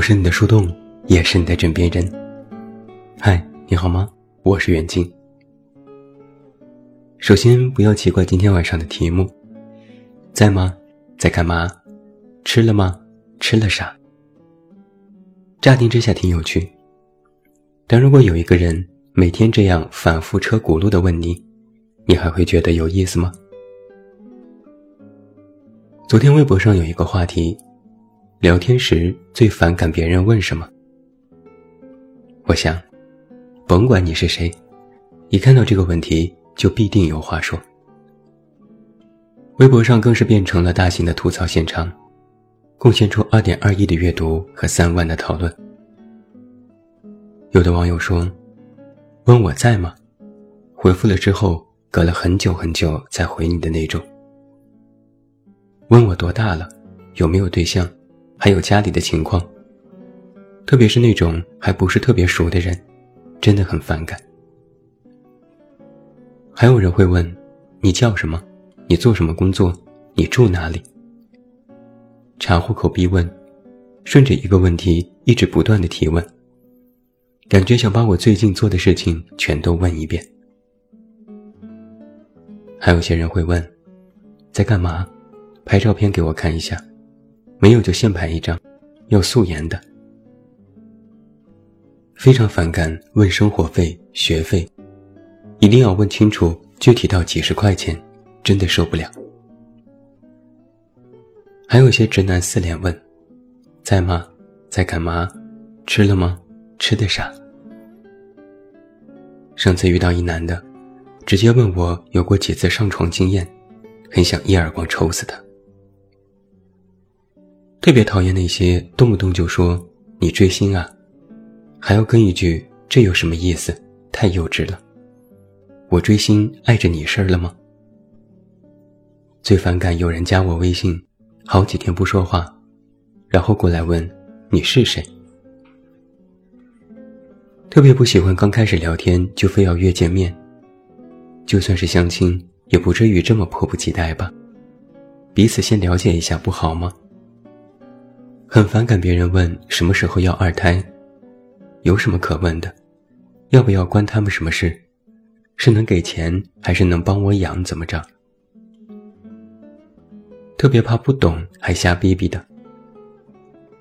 我是你的树洞，也是你的枕边人。嗨，你好吗？我是袁静。首先，不要奇怪今天晚上的题目，在吗？在干嘛？吃了吗？吃了啥？乍听之下挺有趣，但如果有一个人每天这样反复车轱辘的问你，你还会觉得有意思吗？昨天微博上有一个话题。聊天时最反感别人问什么。我想，甭管你是谁，一看到这个问题就必定有话说。微博上更是变成了大型的吐槽现场，贡献出二点二亿的阅读和三万的讨论。有的网友说：“问我在吗？”回复了之后，隔了很久很久才回你的那种。问我多大了，有没有对象？还有家里的情况，特别是那种还不是特别熟的人，真的很反感。还有人会问：“你叫什么？你做什么工作？你住哪里？”查户口逼问，顺着一个问题一直不断的提问，感觉想把我最近做的事情全都问一遍。还有些人会问：“在干嘛？拍照片给我看一下。”没有就现拍一张，要素颜的。非常反感问生活费、学费，一定要问清楚，具体到几十块钱，真的受不了。还有些直男四连问：在吗？在干嘛？吃了吗？吃的啥？上次遇到一男的，直接问我有过几次上床经验，很想一耳光抽死他。特别讨厌那些动不动就说你追星啊，还要跟一句这有什么意思？太幼稚了。我追星碍着你事儿了吗？最反感有人加我微信，好几天不说话，然后过来问你是谁。特别不喜欢刚开始聊天就非要约见面，就算是相亲，也不至于这么迫不及待吧？彼此先了解一下不好吗？很反感别人问什么时候要二胎，有什么可问的？要不要关他们什么事？是能给钱还是能帮我养？怎么着？特别怕不懂还瞎逼逼的。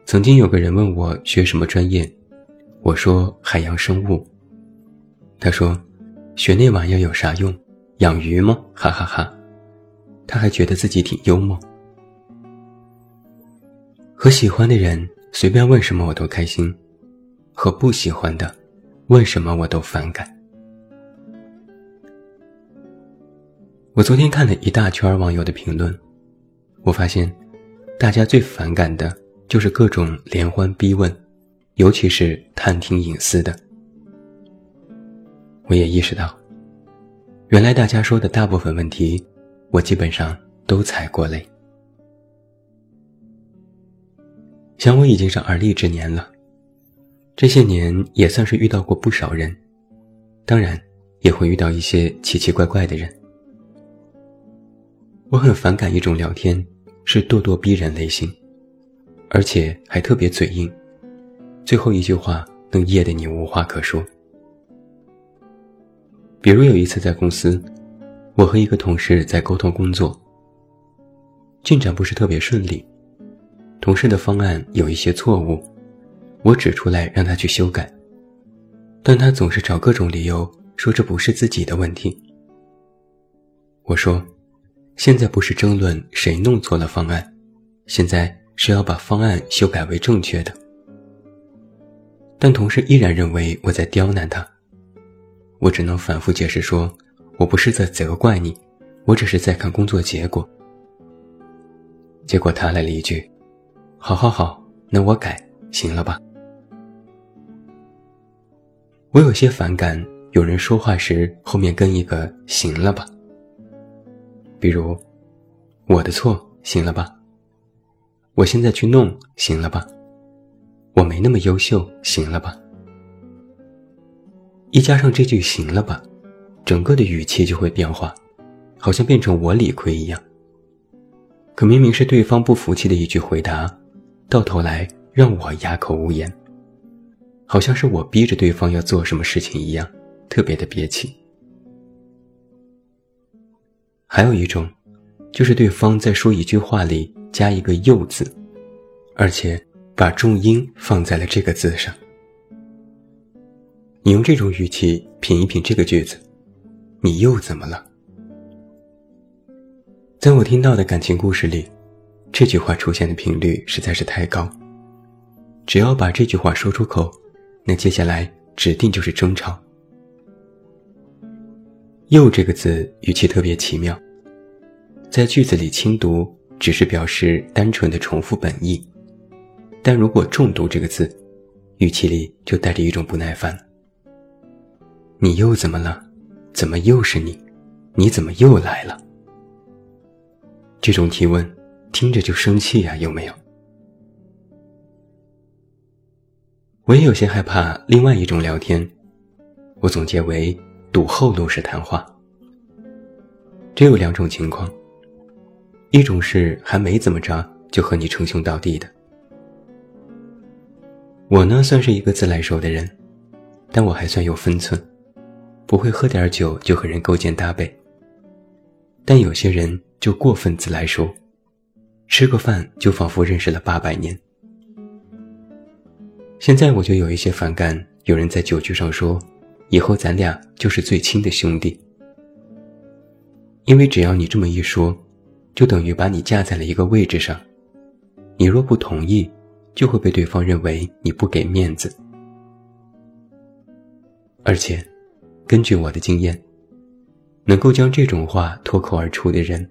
曾经有个人问我学什么专业，我说海洋生物。他说，学那玩意儿有啥用？养鱼吗？哈哈哈。他还觉得自己挺幽默。和喜欢的人随便问什么我都开心，和不喜欢的问什么我都反感。我昨天看了一大圈网友的评论，我发现，大家最反感的就是各种连环逼问，尤其是探听隐私的。我也意识到，原来大家说的大部分问题，我基本上都踩过雷。想我已经是而立之年了，这些年也算是遇到过不少人，当然也会遇到一些奇奇怪怪的人。我很反感一种聊天，是咄咄逼人类型，而且还特别嘴硬，最后一句话能噎得你无话可说。比如有一次在公司，我和一个同事在沟通工作，进展不是特别顺利。同事的方案有一些错误，我指出来让他去修改，但他总是找各种理由说这不是自己的问题。我说，现在不是争论谁弄错了方案，现在是要把方案修改为正确的。但同事依然认为我在刁难他，我只能反复解释说，我不是在责怪你，我只是在看工作结果。结果他来了一句。好好好，那我改行了吧？我有些反感有人说话时后面跟一个“行了吧”。比如，我的错，行了吧？我现在去弄，行了吧？我没那么优秀，行了吧？一加上这句“行了吧”，整个的语气就会变化，好像变成我理亏一样。可明明是对方不服气的一句回答。到头来让我哑口无言，好像是我逼着对方要做什么事情一样，特别的憋气。还有一种，就是对方在说一句话里加一个“又”字，而且把重音放在了这个字上。你用这种语气品一品这个句子，你又怎么了？在我听到的感情故事里，这句话出现的频率实在是太高。只要把这句话说出口，那接下来指定就是争吵。又这个字语气特别奇妙，在句子里轻读只是表示单纯的重复本意，但如果重读这个字，语气里就带着一种不耐烦。你又怎么了？怎么又是你？你怎么又来了？这种提问听着就生气呀，有没有？我也有些害怕另外一种聊天，我总结为。堵后路式谈话，只有两种情况：一种是还没怎么着就和你称兄道弟的。我呢算是一个自来熟的人，但我还算有分寸，不会喝点酒就和人勾肩搭背。但有些人就过分自来熟，吃个饭就仿佛认识了八百年。现在我就有一些反感，有人在酒局上说。以后咱俩就是最亲的兄弟，因为只要你这么一说，就等于把你架在了一个位置上。你若不同意，就会被对方认为你不给面子。而且，根据我的经验，能够将这种话脱口而出的人，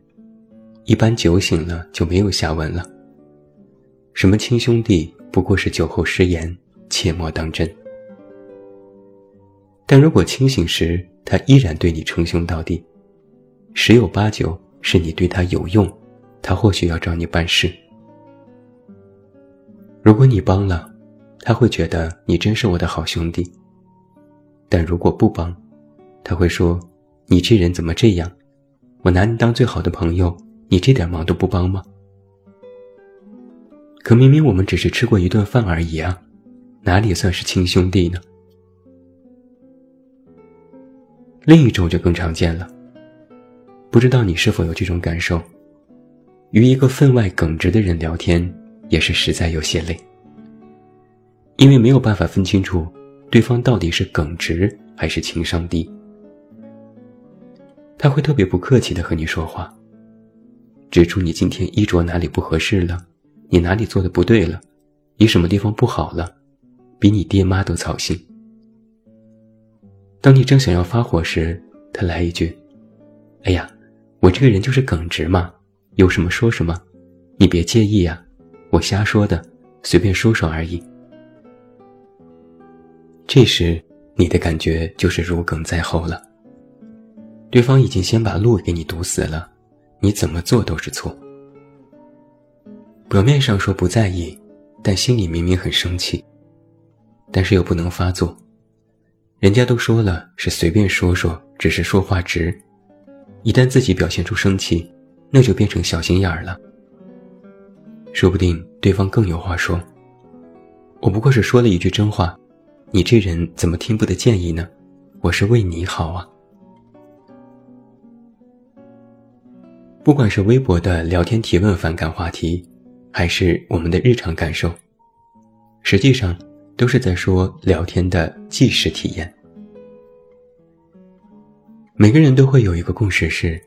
一般酒醒了就没有下文了。什么亲兄弟，不过是酒后失言，切莫当真。但如果清醒时他依然对你称兄道弟，十有八九是你对他有用，他或许要找你办事。如果你帮了，他会觉得你真是我的好兄弟；但如果不帮，他会说你这人怎么这样？我拿你当最好的朋友，你这点忙都不帮吗？可明明我们只是吃过一顿饭而已啊，哪里算是亲兄弟呢？另一种就更常见了，不知道你是否有这种感受？与一个分外耿直的人聊天，也是实在有些累，因为没有办法分清楚对方到底是耿直还是情商低。他会特别不客气的和你说话，指出你今天衣着哪里不合适了，你哪里做的不对了，你什么地方不好了，比你爹妈都操心。当你正想要发火时，他来一句：“哎呀，我这个人就是耿直嘛，有什么说什么，你别介意呀，我瞎说的，随便说说而已。”这时，你的感觉就是如鲠在喉了。对方已经先把路给你堵死了，你怎么做都是错。表面上说不在意，但心里明明很生气，但是又不能发作。人家都说了是随便说说，只是说话直。一旦自己表现出生气，那就变成小心眼儿了。说不定对方更有话说。我不过是说了一句真话，你这人怎么听不得建议呢？我是为你好啊。不管是微博的聊天提问反感话题，还是我们的日常感受，实际上。都是在说聊天的即时体验。每个人都会有一个共识是，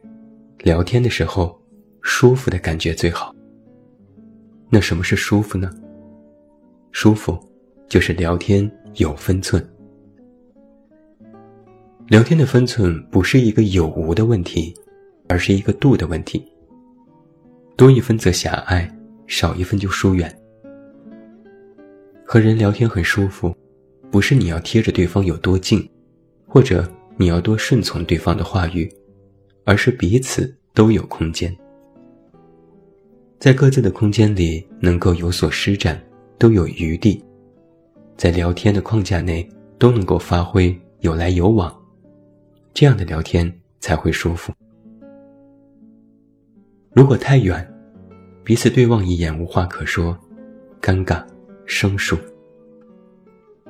聊天的时候舒服的感觉最好。那什么是舒服呢？舒服就是聊天有分寸。聊天的分寸不是一个有无的问题，而是一个度的问题。多一分则狭隘，少一分就疏远。和人聊天很舒服，不是你要贴着对方有多近，或者你要多顺从对方的话语，而是彼此都有空间，在各自的空间里能够有所施展，都有余地，在聊天的框架内都能够发挥有来有往，这样的聊天才会舒服。如果太远，彼此对望一眼无话可说，尴尬。生疏。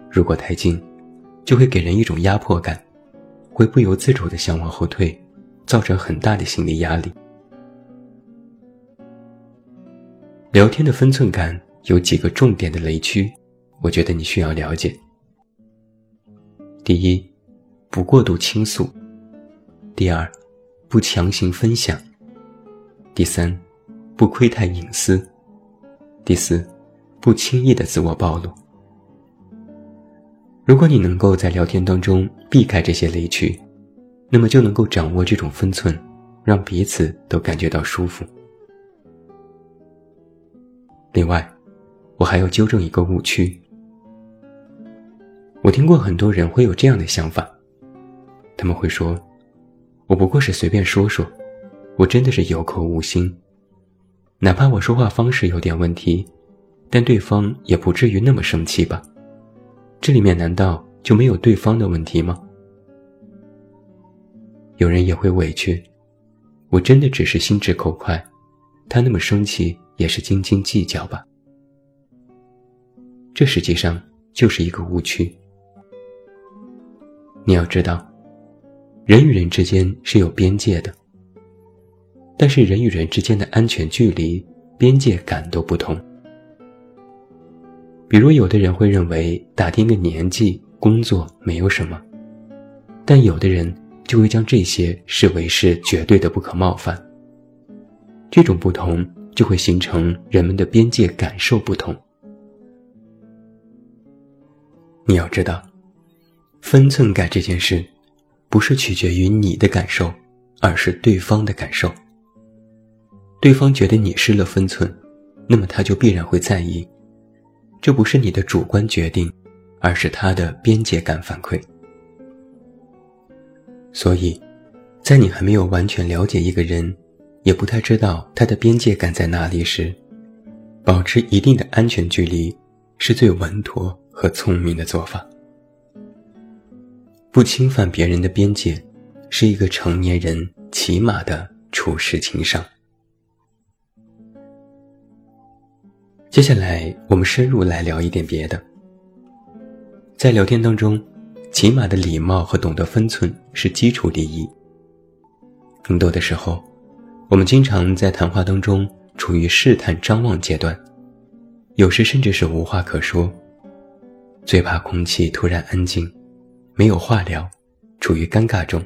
如果太近，就会给人一种压迫感，会不由自主的想往后退，造成很大的心理压力。聊天的分寸感有几个重点的雷区，我觉得你需要了解。第一，不过度倾诉；第二，不强行分享；第三，不窥探隐私；第四，不轻易的自我暴露。如果你能够在聊天当中避开这些雷区，那么就能够掌握这种分寸，让彼此都感觉到舒服。另外，我还要纠正一个误区。我听过很多人会有这样的想法，他们会说：“我不过是随便说说，我真的是有口无心。哪怕我说话方式有点问题，但对方也不至于那么生气吧？这里面难道就没有对方的问题吗？”有人也会委屈，我真的只是心直口快，他那么生气。也是斤斤计较吧，这实际上就是一个误区。你要知道，人与人之间是有边界的，但是人与人之间的安全距离、边界感都不同。比如，有的人会认为打听个年纪、工作没有什么，但有的人就会将这些视为是绝对的不可冒犯。这种不同。就会形成人们的边界感受不同。你要知道，分寸感这件事，不是取决于你的感受，而是对方的感受。对方觉得你失了分寸，那么他就必然会在意。这不是你的主观决定，而是他的边界感反馈。所以，在你还没有完全了解一个人。也不太知道他的边界感在哪里时，保持一定的安全距离，是最稳妥和聪明的做法。不侵犯别人的边界，是一个成年人起码的处事情商。接下来，我们深入来聊一点别的。在聊天当中，起码的礼貌和懂得分寸是基础第一。更多的时候。我们经常在谈话当中处于试探张望阶段，有时甚至是无话可说，最怕空气突然安静，没有话聊，处于尴尬中。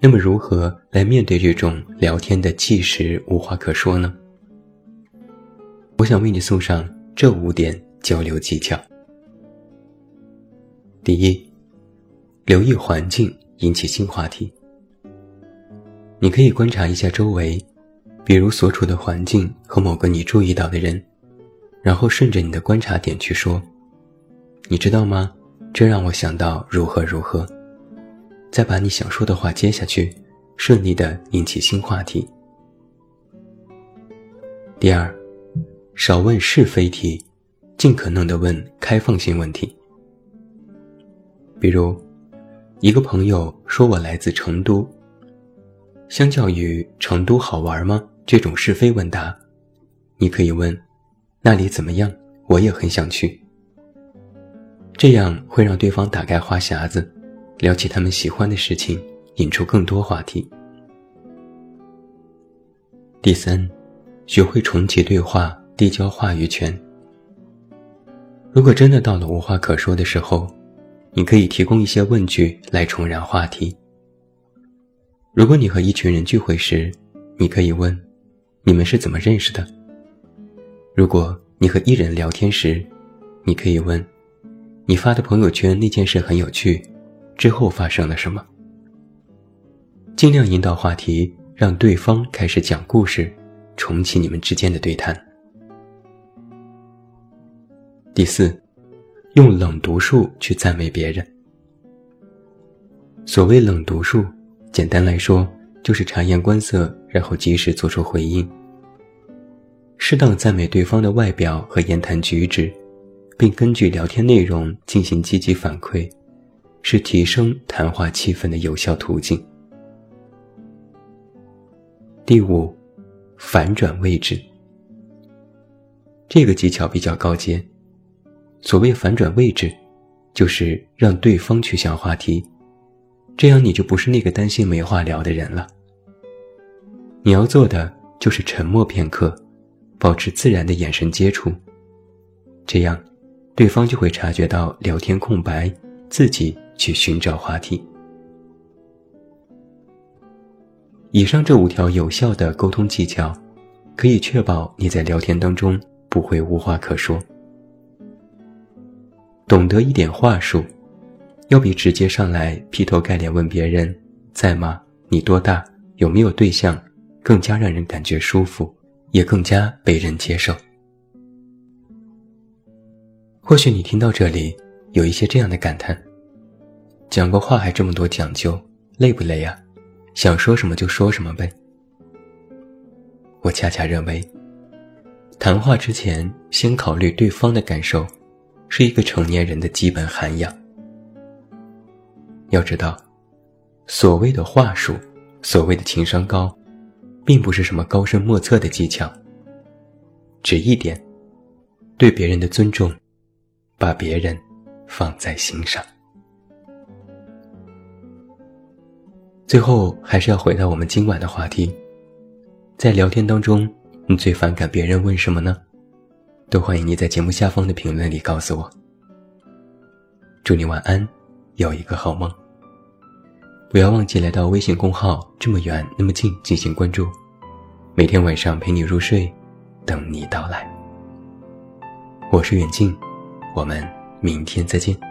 那么，如何来面对这种聊天的即时无话可说呢？我想为你送上这五点交流技巧。第一，留意环境，引起新话题。你可以观察一下周围，比如所处的环境和某个你注意到的人，然后顺着你的观察点去说。你知道吗？这让我想到如何如何。再把你想说的话接下去，顺利的引起新话题。第二，少问是非题，尽可能的问开放性问题。比如，一个朋友说我来自成都。相较于成都好玩吗这种是非问答，你可以问那里怎么样，我也很想去。这样会让对方打开话匣子，聊起他们喜欢的事情，引出更多话题。第三，学会重启对话，递交话语权。如果真的到了无话可说的时候，你可以提供一些问句来重燃话题。如果你和一群人聚会时，你可以问：“你们是怎么认识的？”如果你和一人聊天时，你可以问：“你发的朋友圈那件事很有趣，之后发生了什么？”尽量引导话题，让对方开始讲故事，重启你们之间的对谈。第四，用冷读术去赞美别人。所谓冷读术。简单来说，就是察言观色，然后及时做出回应。适当赞美对方的外表和言谈举止，并根据聊天内容进行积极反馈，是提升谈话气氛的有效途径。第五，反转位置。这个技巧比较高阶，所谓反转位置，就是让对方去想话题，这样你就不是那个担心没话聊的人了。你要做的就是沉默片刻，保持自然的眼神接触，这样，对方就会察觉到聊天空白，自己去寻找话题。以上这五条有效的沟通技巧，可以确保你在聊天当中不会无话可说。懂得一点话术，要比直接上来劈头盖脸问别人在吗、你多大、有没有对象，更加让人感觉舒服，也更加被人接受。或许你听到这里有一些这样的感叹：讲个话还这么多讲究，累不累呀？想说什么就说什么呗。我恰恰认为，谈话之前先考虑对方的感受，是一个成年人的基本涵养。要知道，所谓的话术，所谓的情商高，并不是什么高深莫测的技巧，只一点，对别人的尊重，把别人放在心上。最后还是要回到我们今晚的话题，在聊天当中，你最反感别人问什么呢？都欢迎你在节目下方的评论里告诉我。祝你晚安，有一个好梦。不要忘记来到微信公号“这么远那么近”进行关注，每天晚上陪你入睡，等你到来。我是远近，我们明天再见。